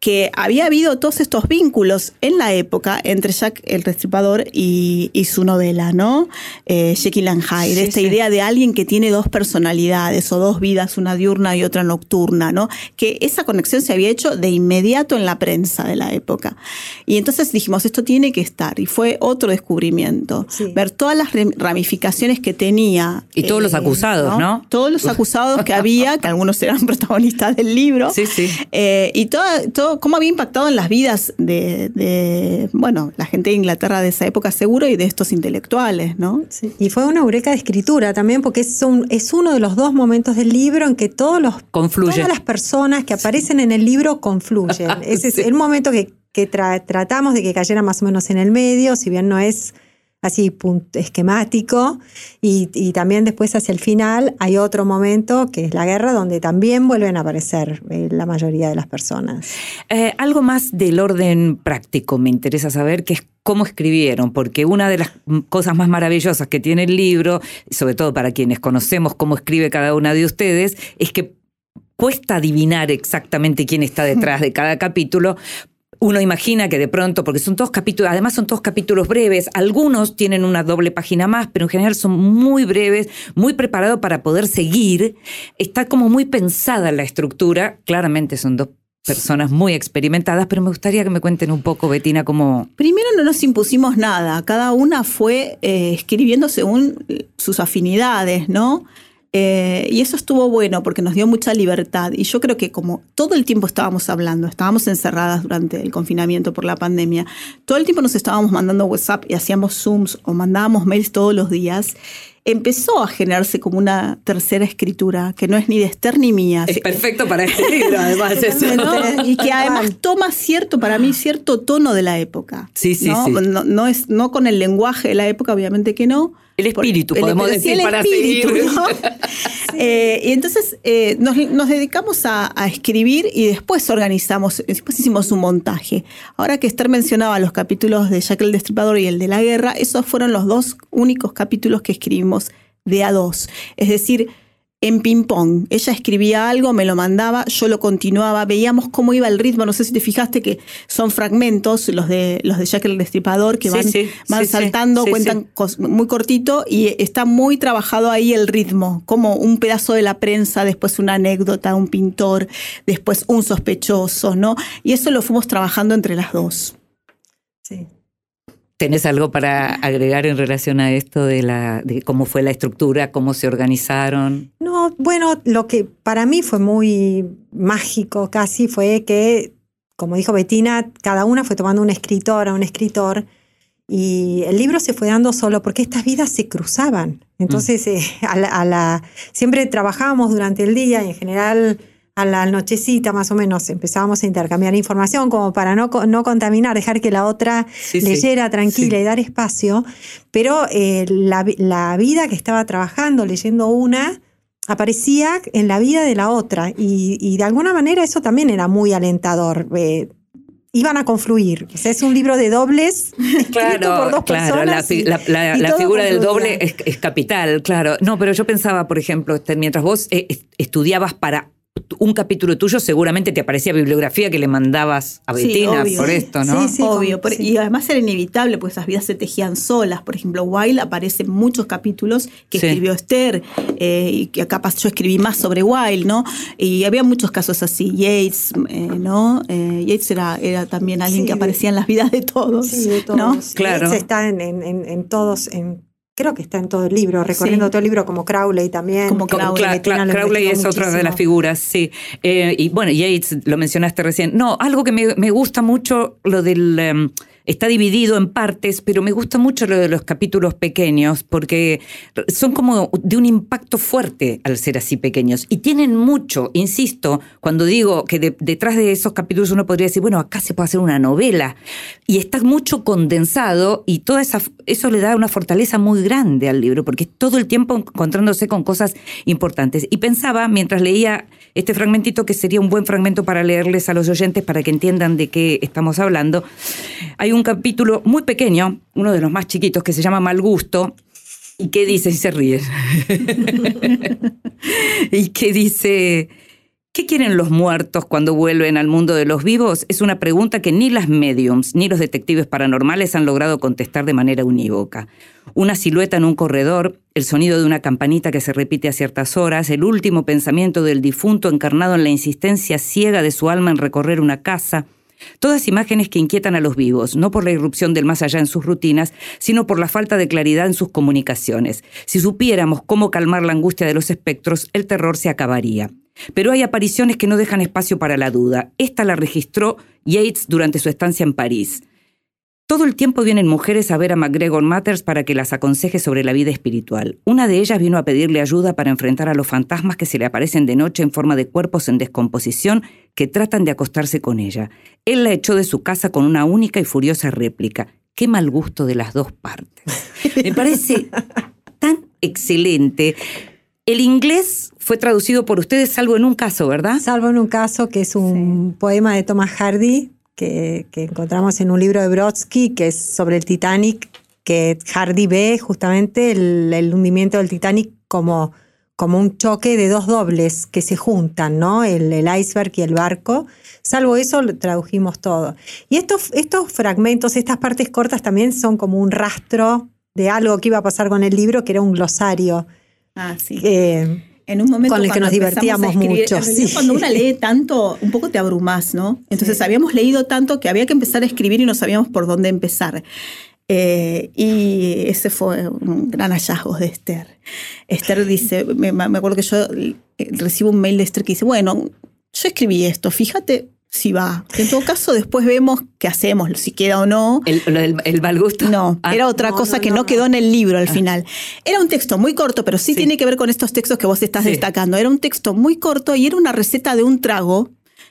que había habido todos estos vínculos en la época entre Jack el Destripador y, y su novela, ¿no? Eh, Jekyll and Hyde, Sí, esta sí. idea de alguien que tiene dos personalidades o dos vidas, una diurna y otra nocturna, ¿no? Que esa conexión se había hecho de inmediato en la prensa de la época. Y entonces dijimos, esto tiene que estar. Y fue otro descubrimiento. Sí. Ver todas las ramificaciones que tenía. eh, Y todos los acusados, ¿no? Todos los acusados que había, que algunos eran protagonistas del libro. Sí, sí. Eh, y todo, cómo había impactado en las vidas de, de, bueno, la gente de Inglaterra de esa época seguro y de estos intelectuales, ¿no? Sí, Y fue una eureka de escritura también, porque es, un- es uno de los dos momentos del libro en que todos los, Confluye. todas las personas que aparecen en el libro confluyen. [LAUGHS] Ese Sí. es el momento que, que tra- tratamos de que cayera más o menos en el medio, si bien no es así esquemático. Y, también después hacia el final hay otro momento que es la guerra, donde también vuelven a aparecer eh, la mayoría de las personas. Eh, algo más del orden práctico me interesa saber, que es cómo escribieron, porque una de las cosas más maravillosas que tiene el libro, sobre todo para quienes conocemos cómo escribe cada una de ustedes, es que cuesta adivinar exactamente quién está detrás de cada capítulo. Uno imagina que de pronto, porque son todos capítulos, además son todos capítulos breves, algunos tienen una doble página más, pero en general son muy breves, muy preparados para poder seguir. Está como muy pensada la estructura. Claramente son dos personas muy experimentadas, pero me gustaría que me cuenten un poco, Betina, cómo... Primero no nos impusimos nada, cada una fue eh, escribiendo según sus afinidades, ¿no? Eh, y eso estuvo bueno porque nos dio mucha libertad. Y yo creo que como todo el tiempo estábamos hablando, estábamos encerradas durante el confinamiento por la pandemia, todo el tiempo nos estábamos mandando WhatsApp y hacíamos Zooms o mandábamos mails todos los días, empezó a generarse como una tercera escritura que no es ni de Esther ni mía. Es perfecto para este libro, además. [LAUGHS] Y que además toma cierto, para mí, cierto tono de la época. Sí, sí, ¿no? sí. No, no es, no con el lenguaje de la época, obviamente que no. El espíritu, Por- podemos decir, el para espíritu, seguir. ¿no? [LAUGHS] Eh, y entonces eh, nos, nos dedicamos a, a escribir y después organizamos, después hicimos un montaje. Ahora que Esther mencionaba los capítulos de Jack el Destripador y el de la guerra, esos fueron los dos únicos capítulos que escribimos de a dos. Es decir, en ping-pong. Ella escribía algo, me lo mandaba, yo lo continuaba, veíamos cómo iba el ritmo. No sé si te fijaste que son fragmentos, los de, los de Jack el Destripador, que van, sí, van sí, sí, saltando, cuentan muy cortito y está muy trabajado ahí el ritmo, como un pedazo de la prensa, después una anécdota, un pintor, después un sospechoso, ¿no? Y eso lo fuimos trabajando entre las dos. Sí. ¿Tenés algo para agregar en relación a esto de, la, de cómo fue la estructura, cómo se organizaron? No, bueno, lo que para mí fue muy mágico casi fue que, como dijo Betina, cada una fue tomando una escritora, un escritor, Y el libro se fue dando solo porque estas vidas se cruzaban. Entonces, eh, a la- a la- siempre trabajábamos durante el día y en general a la nochecita más o menos empezábamos a intercambiar información como para no, no contaminar, dejar que la otra Sí, sí. leyera tranquila Sí. y dar espacio. Pero eh, la, la vida que estaba trabajando, leyendo una, aparecía en la vida de la otra. Y, y de alguna manera eso también era muy alentador. eh, iban a confluir. O sea, es un libro de dobles [LAUGHS] escrito por Claro, dos claro, la, personas. fi- y- la- la- y la todo figura del doble es, es capital, claro. No, pero yo pensaba, por ejemplo, este, mientras vos eh, est- estudiabas para un capítulo tuyo, seguramente te aparecía bibliografía que le mandabas a Bettina por esto, ¿no? Sí, sí. Obvio, como- por- sí. y además era inevitable, pues esas vidas se tejían solas. Por ejemplo, Wilde aparece en muchos capítulos que Sí. escribió Esther, eh, y que capaz yo escribí más sobre Wilde, ¿no? Y había muchos casos así. Yates, eh, ¿no? Eh, Yates era, era también alguien Sí, que de- aparecía en las vidas de todos. Sí, de todos. ¿no? Claro. Yates Está en, en- en- en todos, en, creo que está en todo el libro, recorriendo Sí. todo el libro, como Crowley también. Como Crowley, lo Crowley es otra de las figuras, sí. Eh, y bueno, Yates lo mencionaste recién. No, algo que me, me gusta mucho, lo del... em, está dividido en partes, pero me gusta mucho lo de los capítulos pequeños, porque son como de un impacto fuerte al ser así pequeños. Y tienen mucho, insisto, cuando digo que de- detrás de esos capítulos uno podría decir, bueno, acá se puede hacer una novela. Y está mucho condensado y toda esa, eso le da una fortaleza muy grande al libro, porque todo el tiempo encontrándose con cosas importantes. Y pensaba, mientras leía este fragmentito, que sería un buen fragmento para leerles a los oyentes para que entiendan de qué estamos hablando. Hay un capítulo muy pequeño, uno de los más chiquitos, que se llama Mal Gusto, y que dice, y se ríe, [LAUGHS] y que dice, ¿qué quieren los muertos cuando vuelven al mundo de los vivos? Es una pregunta que ni las mediums ni los detectives paranormales han logrado contestar de manera unívoca. Una silueta en un corredor, el sonido de una campanita que se repite a ciertas horas, el último pensamiento del difunto encarnado en la insistencia ciega de su alma en recorrer una casa, Todas imágenes que inquietan a los vivos, no por la irrupción del más allá en sus rutinas, sino por la falta de claridad en sus comunicaciones. Si supiéramos cómo calmar la angustia de los espectros, el terror se acabaría. Pero hay apariciones que no dejan espacio para la duda. Esta la registró Yates durante su estancia en París. Todo el tiempo vienen mujeres a ver a McGregor Matters para que las aconseje sobre la vida espiritual. Una de ellas vino a pedirle ayuda para enfrentar a los fantasmas que se le aparecen de noche en forma de cuerpos en descomposición que tratan de acostarse con ella. Él la echó de su casa con una única y furiosa réplica. Qué mal gusto de las dos partes. Me parece [LAUGHS] tan excelente. El inglés fue traducido por ustedes, salvo en un caso, ¿verdad? Salvo en un caso que es un poema de Thomas Hardy que, que encontramos en un libro de Brodsky que es sobre el Titanic, que Hardy ve justamente el, el hundimiento del Titanic como, como un choque de dos dobles que se juntan, ¿no? El, el iceberg y el barco. Salvo eso, lo tradujimos todo. Y estos, estos fragmentos, estas partes cortas también son como un rastro de algo que iba a pasar con el libro, que era un glosario. Ah, sí. Eh, en un momento con el que nos divertíamos escribir, mucho, sí. Cuando una [LAUGHS] lee tanto, un poco te abrumas, ¿no? Entonces habíamos leído tanto que había que empezar a escribir y no sabíamos por dónde empezar. Eh, y ese fue un gran hallazgo de Esther. Esther dice, me, me acuerdo que yo eh, recibo un mail de Esther que dice, bueno, yo escribí esto, fíjate si va. En todo caso, después vemos qué hacemos, si queda o no. El, el mal gusto. No, Ah, era otra no, cosa no, que no, no, no. quedó en el libro al final. Era un texto muy corto, pero sí, Sí. tiene que ver con estos textos que vos estás Sí. destacando. Era un texto muy corto y era una receta de un trago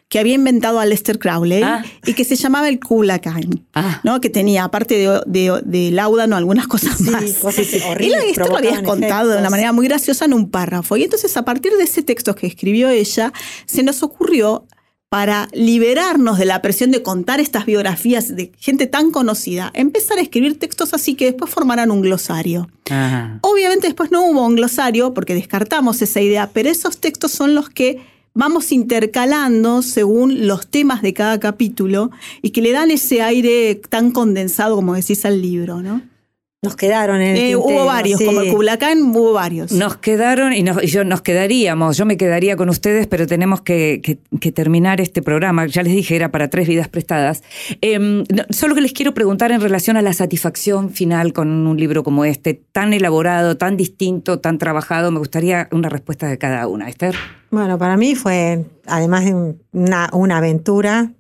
que había inventado Aleister Crowley Ah. y que se llamaba el Kulakain, Ah. ¿no? que tenía, aparte de, de, de láudano, algunas cosas Sí, más. cosas horribles, esto lo habías contado de una manera muy graciosa en un párrafo. Y entonces, a partir de ese texto que escribió ella, se nos ocurrió para liberarnos de la presión de contar estas biografías de gente tan conocida, empezar a escribir textos así que después formaran un glosario. Ajá. Obviamente después no hubo un glosario porque descartamos esa idea, pero esos textos son los que vamos intercalando según los temas de cada capítulo y que le dan ese aire tan condensado, como decís, al libro, ¿no? Nos quedaron en el Eh, hubo varios, sí. como el Culacán hubo varios. Nos quedaron y, nos, y yo nos quedaríamos, yo me quedaría con ustedes, pero tenemos que, que- que terminar este programa. Ya les dije, era para tres vidas prestadas. Em, no, solo que les quiero preguntar en relación a la satisfacción final con un libro como este, tan elaborado, tan distinto, tan trabajado. Me gustaría una respuesta de cada una. Esther. Bueno, para mí fue, además de un- una, una aventura,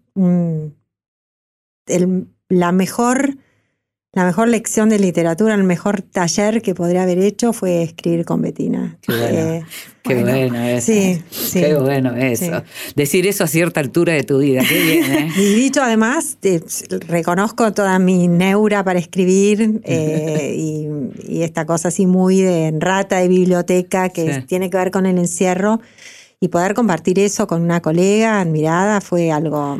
el- la mejor la mejor lección de literatura, el mejor taller que podría haber hecho fue escribir con Betina. Qué bueno. Eh, Qué bueno, eso. sí, sí. Qué bueno eso. Decir eso a cierta altura de tu vida. Qué bien, ¿eh? [LAUGHS] Y dicho además, eh, reconozco toda mi neura para escribir eh, y, y esta cosa así muy de rata de biblioteca que Sí. tiene que ver con el encierro y poder compartir eso con una colega admirada fue algo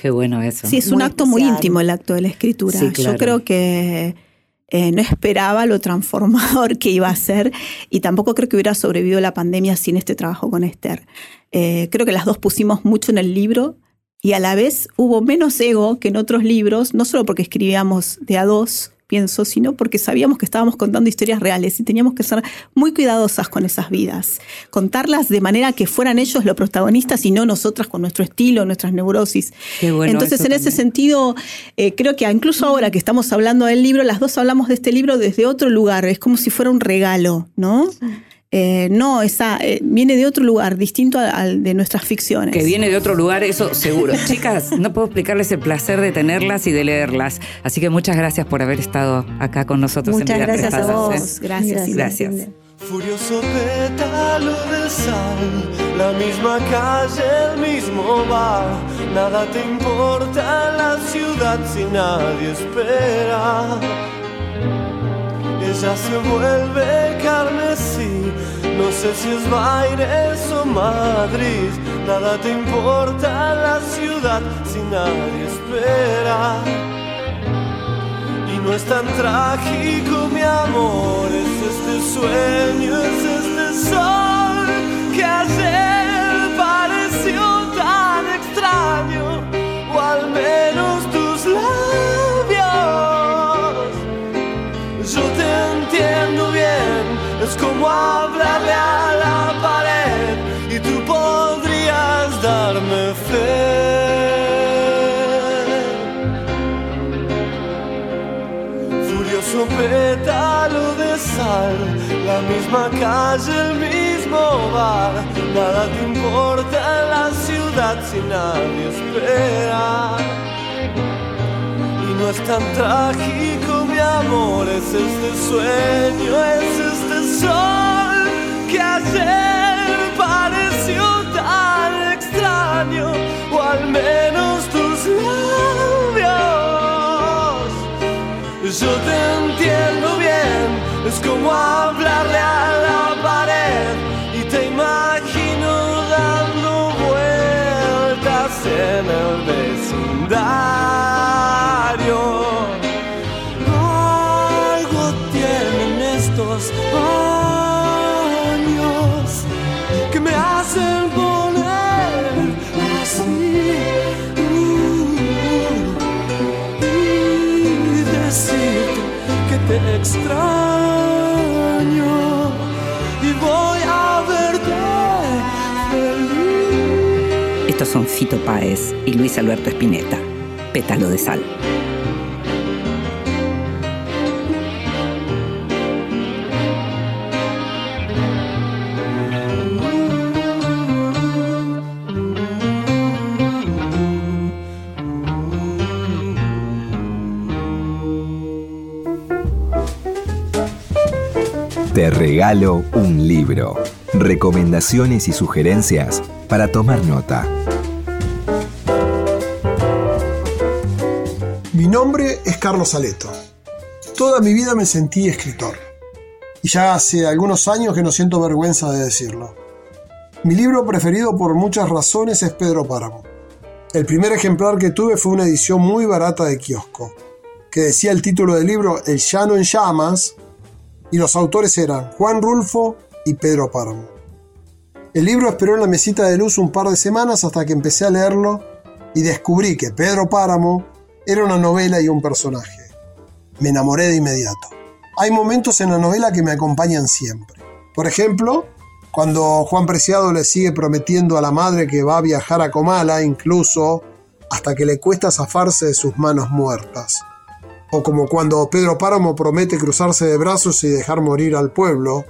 Qué bueno eso. Sí, es un acto muy íntimo el acto de la escritura. Sí, claro. Yo creo que eh, no esperaba lo transformador que iba a ser y tampoco creo que hubiera sobrevivido la pandemia sin este trabajo con Esther. Eh, creo que las dos pusimos mucho en el libro y a la vez hubo menos ego que en otros libros, no solo porque escribíamos de a dos, pienso, sino porque sabíamos que estábamos contando historias reales y teníamos que ser muy cuidadosas con esas vidas. Contarlas de manera que fueran ellos los protagonistas y no nosotras con nuestro estilo, nuestras neurosis. Qué bueno Entonces, en ese sentido, eh, creo que incluso ahora que estamos hablando del libro, las dos hablamos de este libro desde otro lugar. Es como si fuera un regalo, ¿no? Eh, no, esa, eh, viene de otro lugar, distinto al, al de nuestras ficciones. Que viene de otro lugar, eso seguro. [LAUGHS] Chicas, no puedo explicarles el placer de tenerlas y de leerlas. Así que muchas gracias por haber estado acá con nosotros Muchas en gracias a vos. ¿eh? Gracias, Gracias. Cindy. Furioso pétalo de sal, la misma calle, el mismo bar. Nada te importa en la ciudad si nadie espera. Ella se vuelve carmesí, no sé si es Baires o Madrid. Nada te importa la ciudad si nadie espera. Y no es tan trágico, mi amor, es este sueño, es este sol que ayer la misma calle, el mismo bar. Nada te importa la ciudad si nadie espera. Y no es tan trágico, mi amor, es este sueño, es este sol que ayer pareció tan extraño, o al menos tus labios. Yo te entiendo bien, es como hablarle a extraño y voy a verte. Estos son Fito Páez y Luis Alberto Spinetta. Pétalo de sal. Regalo un libro. Recomendaciones y sugerencias para tomar nota. Mi nombre es Carlos Aleto. Toda mi vida me sentí escritor. Y ya hace algunos años que no siento vergüenza de decirlo. Mi libro preferido por muchas razones es Pedro Páramo. El primer ejemplar que tuve fue una edición muy barata de kiosco, que decía el título del libro El llano en llamas, y los autores eran Juan Rulfo y Pedro Páramo. El libro esperó en la mesita de luz un par de semanas hasta que empecé a leerlo y descubrí que Pedro Páramo era una novela y un personaje. Me enamoré de inmediato. Hay momentos en la novela que me acompañan siempre. Por ejemplo, cuando Juan Preciado le sigue prometiendo a la madre que va a viajar a Comala, incluso hasta que le cuesta zafarse de sus manos muertas. O como cuando Pedro Páramo promete cruzarse de brazos y dejar morir al pueblo.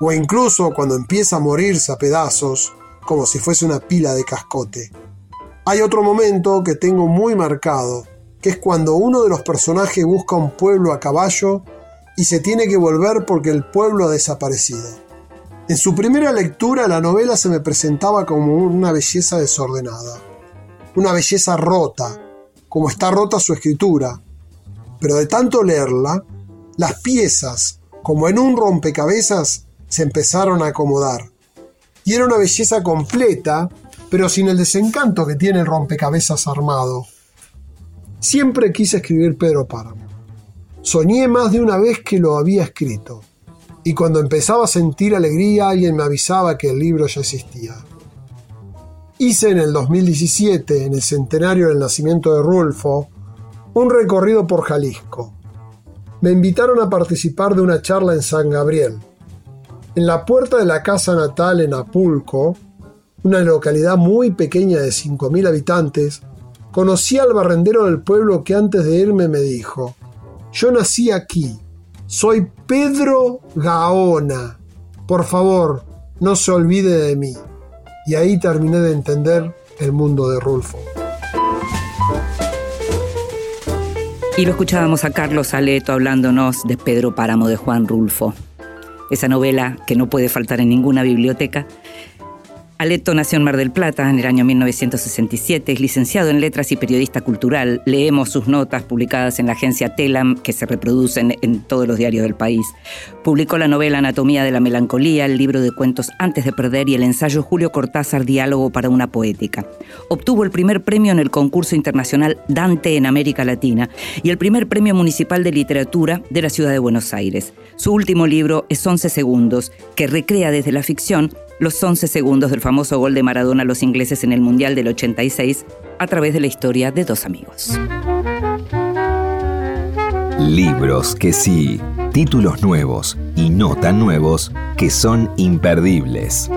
O incluso cuando empieza a morirse a pedazos, como si fuese una pila de cascote. Hay otro momento que tengo muy marcado, que es cuando uno de los personajes busca un pueblo a caballo y se tiene que volver porque el pueblo ha desaparecido. En su primera lectura la novela se me presentaba como una belleza desordenada, una belleza rota, como está rota su escritura, pero de tanto leerla, las piezas, como en un rompecabezas, se empezaron a acomodar. Y era una belleza completa, pero sin el desencanto que tiene el rompecabezas armado. Siempre quise escribir Pedro Páramo. Soñé más de una vez que lo había escrito, y cuando empezaba a sentir alegría alguien me avisaba que el libro ya existía. Hice en el 2017, en el centenario del nacimiento de Rulfo, un recorrido por Jalisco. Me invitaron a participar de una charla en San Gabriel. En la puerta de la casa natal en Apulco, una localidad muy pequeña de 5.000 habitantes, conocí al barrendero del pueblo que antes de irme me dijo, yo nací aquí, soy Pedro Gaona, por favor, no se olvide de mí. Y ahí terminé de entender el mundo de Rulfo. Y lo escuchábamos a Carlos Aleto hablándonos de Pedro Páramo de Juan Rulfo. Esa novela que no puede faltar en ninguna biblioteca Aleto nació en Mar del Plata en el año 1967, es licenciado en letras y periodista cultural. Leemos sus notas publicadas en la agencia Telam, que se reproducen en todos los diarios del país. Publicó la novela Anatomía de la Melancolía, el libro de cuentos Antes de Perder y el ensayo Julio Cortázar, Diálogo para una Poética. Obtuvo el primer premio en el concurso internacional Dante en América Latina y el primer premio municipal de literatura de la ciudad de Buenos Aires. Su último libro es 11 segundos, que recrea desde la ficción los 11 segundos del famoso gol de Maradona a los ingleses en el Mundial del 86 a través de la historia de dos amigos. Libros que sí, títulos nuevos y no tan nuevos que son imperdibles.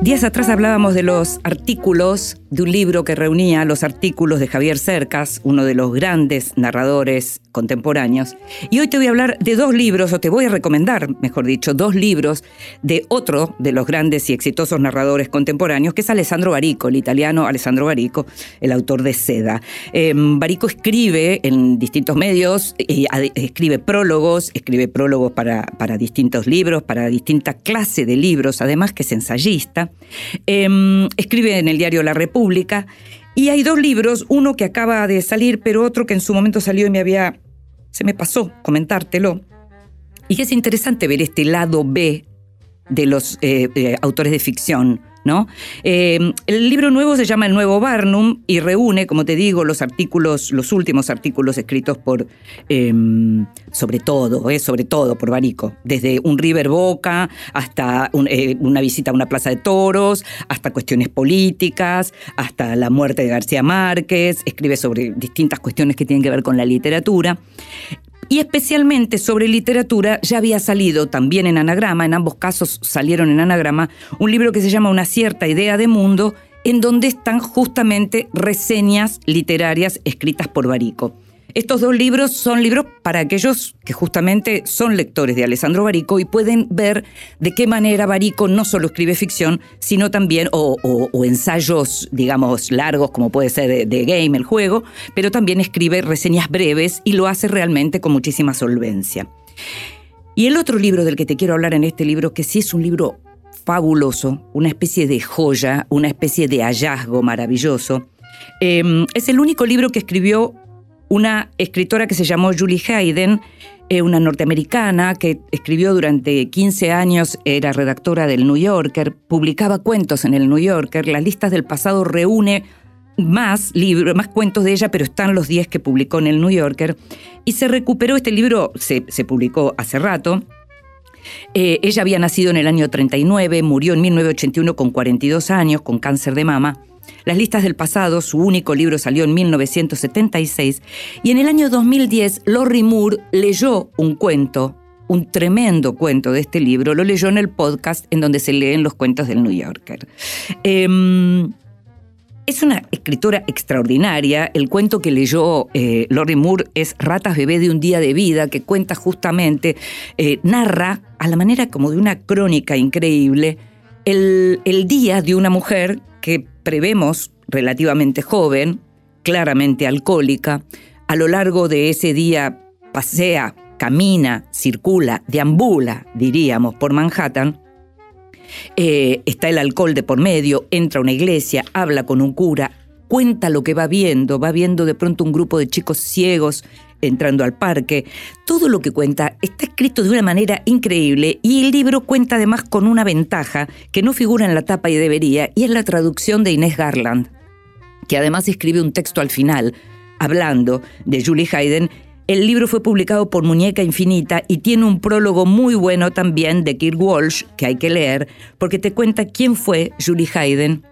Días atrás hablábamos de los artículos de un libro que reunía los artículos de Javier Cercas, uno de los grandes narradores contemporáneos. Y hoy te voy a hablar de dos libros, o te voy a recomendar, mejor dicho, dos libros de otro de los grandes y exitosos narradores contemporáneos, que es Alessandro Barico, el italiano Alessandro Barico, el autor de Seda. Eh, Barico escribe en distintos medios, y escribe prólogos, escribe prólogos para, para distintos libros, para distinta clase de libros, además que es ensayista. Em, escribe en el diario La República y hay dos libros, uno que acaba de salir, pero otro que en su momento salió y me había, se me pasó comentártelo. Y es interesante ver este lado B de los eh, eh, autores de ficción ¿no? Eh, el libro nuevo se llama El Nuevo Barnum y reúne, como te digo, los artículos, los últimos artículos escritos por, em, sobre todo, eh, sobre todo por Barico, desde un River Boca hasta eh, una visita a una plaza de toros, hasta cuestiones políticas, hasta la muerte de García Márquez, escribe sobre distintas cuestiones que tienen que ver con la literatura y especialmente sobre literatura ya había salido también en anagrama, en ambos casos salieron en anagrama, un libro que se llama Una cierta idea de mundo, en donde están justamente reseñas literarias escritas por Barico. Estos dos libros son libros para aquellos que justamente son lectores de Alessandro Barico y pueden ver de qué manera Barico no solo escribe ficción, sino también, o, ensayos, digamos, largos, como puede ser de Game, el juego, pero también escribe reseñas breves y lo hace realmente con muchísima solvencia. Y el otro libro del que te quiero hablar en este libro, que sí es un libro fabuloso, una especie de joya, una especie de hallazgo maravilloso, eh, es el único libro que escribió una escritora que se llamó Julie Hayden, eh, una norteamericana que escribió durante 15 años, era redactora del New Yorker, publicaba cuentos en el New Yorker, las listas del pasado reúne más libros, más cuentos de ella, pero están los 10 que publicó en el New Yorker. Y se recuperó este libro, se, publicó hace rato. Eh, ella había nacido en el año 39, murió en 1981 con 42 años, con cáncer de mama. Las listas del pasado, su único libro salió en 1976 y en el año 2010 Lori Moore leyó un cuento, un tremendo cuento de este libro, lo leyó en el podcast en donde se leen los cuentos del New Yorker. Em, es una escritora extraordinaria. El cuento que leyó eh, Lori Moore es Ratas Bebé de un día de vida, que cuenta justamente, eh, narra a la manera como de una crónica increíble, el día de una mujer que prevemos relativamente joven, claramente alcohólica, a lo largo de ese día pasea, camina, circula, deambula, diríamos, por Manhattan, eh, está el alcohol de por medio, entra a una iglesia, habla con un cura, cuenta lo que va viendo, va viendo de pronto un grupo de chicos ciegos entrando al parque. Todo lo que cuenta está escrito de una manera increíble y el libro cuenta además con una ventaja que no figura en la tapa y debería, y es la traducción de Inés Garland, que además escribe un texto al final, hablando de Julie Hayden. El libro fue publicado por Muñeca Infinita y tiene un prólogo muy bueno también de Kirk Walsh, que hay que leer, porque te cuenta quién fue Julie Hayden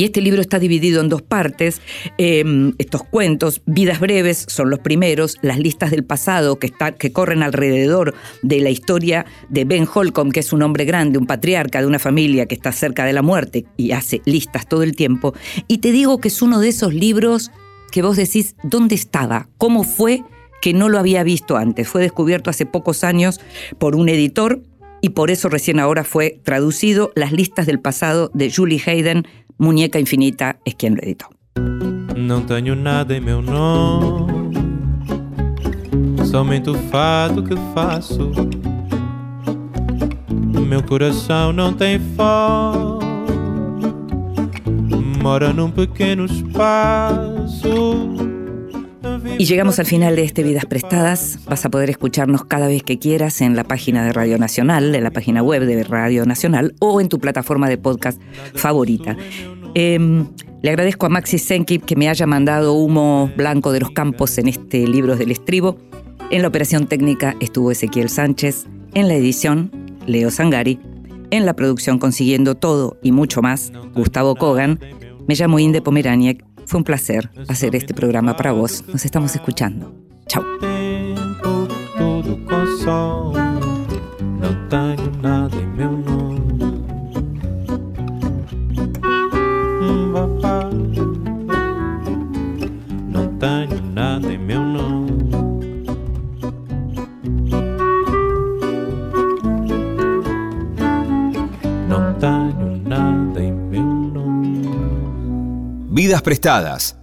y este libro está dividido en dos partes. Eh, estos cuentos, Vidas Breves, son los primeros, las listas del pasado que, está, que corren alrededor de la historia de Ben Holcomb, que es un hombre grande, un patriarca de una familia que está cerca de la muerte y hace listas todo el tiempo. Y te digo que es uno de esos libros que vos decís, ¿dónde estaba? ¿Cómo fue que no lo había visto antes? Fue descubierto hace pocos años por un editor y por eso recién ahora fue traducido Las listas del pasado de Julie Hayden, Muñeca Infinita es quien lo editó. Não tenho nada em meu nome, somente o fado que faço. Meu coração não tem fome, mora num pequeno espaço. Y llegamos al final de este Vidas Prestadas. Vas a poder escucharnos cada vez que quieras en la página de Radio Nacional, en la página web de Radio Nacional o en tu plataforma de podcast favorita. Eh, le agradezco a Maxi Senkip que me haya mandado humo blanco de los campos en este libro del estribo. En la operación técnica estuvo Ezequiel Sánchez, en la edición Leo Sangari, en la producción consiguiendo todo y mucho más Gustavo Kogan. Me llamo Inde Pomeraniec. Fue un placer hacer este programa para vos. Nos estamos escuchando. Chao. Tenho nada em meu Vidas prestadas.